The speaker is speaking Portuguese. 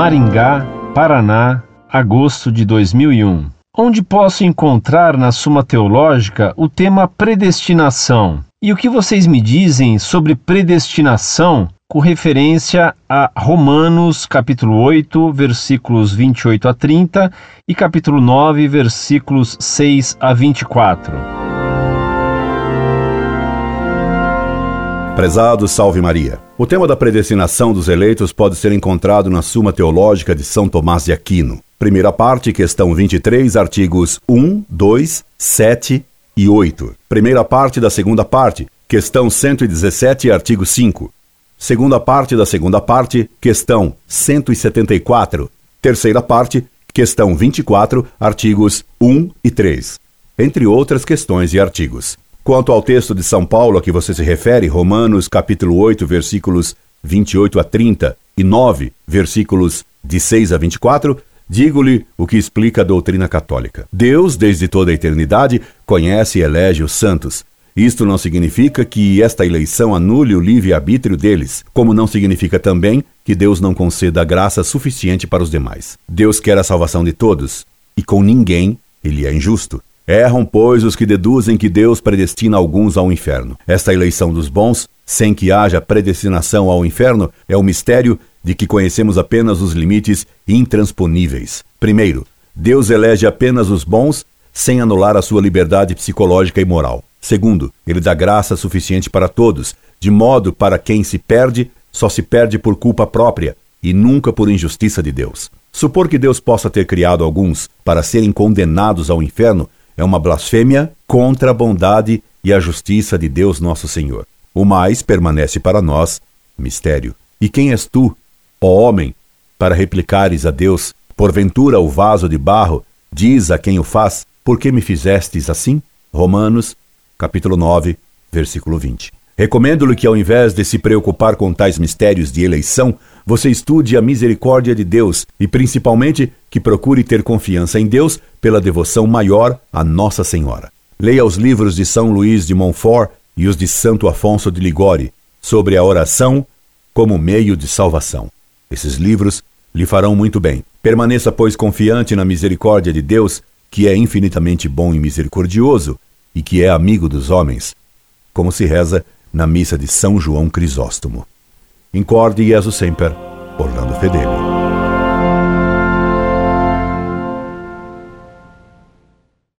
Maringá, Paraná, agosto de 2001. Onde posso encontrar na Suma Teológica o tema predestinação? E o que vocês me dizem sobre predestinação com referência a Romanos capítulo 8, versículos 28 a 30 e capítulo 9, versículos 6 a 24. Prezado Salve Maria. O tema da predestinação dos eleitos pode ser encontrado na Suma Teológica de São Tomás de Aquino. Primeira parte, questão 23, artigos 1, 2, 7 e 8. Primeira parte da segunda parte, questão 117, artigo 5. Segunda parte da segunda parte, questão 174. Terceira parte, questão 24, artigos 1 e 3. Entre outras questões e artigos. Quanto ao texto de São Paulo a que você se refere, Romanos capítulo 8, versículos 28 a 30 e 9, versículos de 6 a 24, digo-lhe o que explica a doutrina católica. Deus, desde toda a eternidade, conhece e elege os santos, isto não significa que esta eleição anule o livre-arbítrio deles, como não significa também que Deus não conceda graça suficiente para os demais. Deus quer a salvação de todos, e com ninguém ele é injusto. Erram, pois, os que deduzem que Deus predestina alguns ao inferno. Esta eleição dos bons, sem que haja predestinação ao inferno, é o mistério de que conhecemos apenas os limites intransponíveis. Primeiro, Deus elege apenas os bons sem anular a sua liberdade psicológica e moral. Segundo, ele dá graça suficiente para todos, de modo para quem se perde, só se perde por culpa própria e nunca por injustiça de Deus. Supor que Deus possa ter criado alguns para serem condenados ao inferno é uma blasfêmia contra a bondade e a justiça de Deus nosso Senhor. O mais permanece para nós mistério. E quem és tu, ó homem, para replicares a Deus? Porventura o vaso de barro diz a quem o faz: Por que me fizestes assim? Romanos capítulo 9, versículo 20. Recomendo-lhe que, ao invés de se preocupar com tais mistérios de eleição, você estude a misericórdia de Deus e, principalmente, que procure ter confiança em Deus pela devoção maior a Nossa Senhora. Leia os livros de São Luís de Montfort e os de Santo Afonso de Ligori sobre a oração como meio de salvação. Esses livros lhe farão muito bem. Permaneça, pois, confiante na misericórdia de Deus, que é infinitamente bom e misericordioso, e que é amigo dos homens, como se reza na missa de São João Crisóstomo. In cordi Jesu semper, Orlando Fedeli.